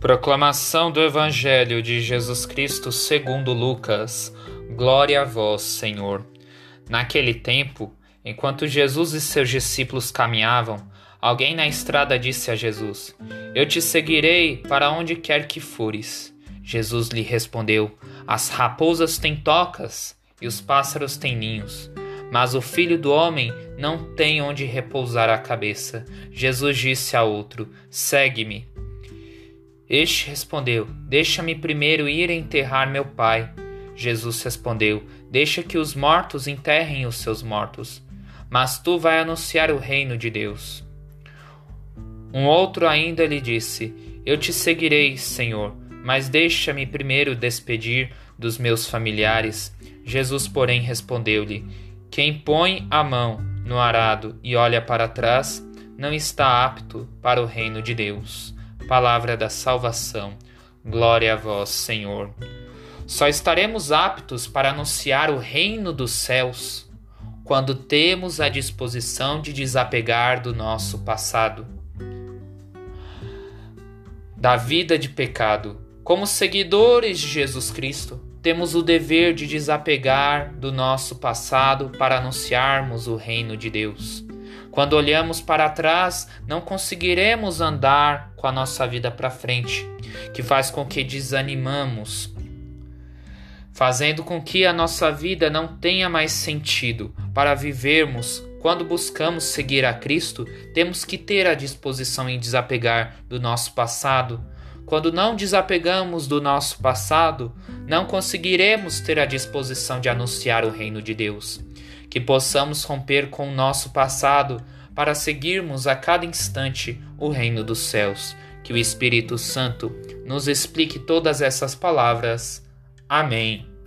Proclamação do Evangelho de Jesus Cristo segundo Lucas. Glória a vós, Senhor. Naquele tempo, enquanto Jesus e seus discípulos caminhavam, alguém na estrada disse a Jesus: Eu te seguirei para onde quer que fores. Jesus lhe respondeu: As raposas têm tocas e os pássaros têm ninhos, mas o filho do homem não tem onde repousar a cabeça. Jesus disse a outro: Segue-me. Este respondeu: Deixa-me primeiro ir enterrar meu pai. Jesus respondeu: Deixa que os mortos enterrem os seus mortos, mas tu vai anunciar o reino de Deus. Um outro ainda lhe disse: Eu te seguirei, Senhor, mas deixa-me primeiro despedir dos meus familiares. Jesus, porém, respondeu-lhe: Quem põe a mão no arado e olha para trás, não está apto para o reino de Deus palavra da salvação. Glória a vós, Senhor. Só estaremos aptos para anunciar o reino dos céus quando temos a disposição de desapegar do nosso passado, da vida de pecado. Como seguidores de Jesus Cristo, temos o dever de desapegar do nosso passado para anunciarmos o reino de Deus. Quando olhamos para trás, não conseguiremos andar com a nossa vida para frente, que faz com que desanimamos, fazendo com que a nossa vida não tenha mais sentido. Para vivermos, quando buscamos seguir a Cristo, temos que ter a disposição em desapegar do nosso passado. Quando não desapegamos do nosso passado, não conseguiremos ter a disposição de anunciar o reino de Deus que possamos romper com o nosso passado para seguirmos a cada instante o reino dos céus. Que o Espírito Santo nos explique todas essas palavras. Amém.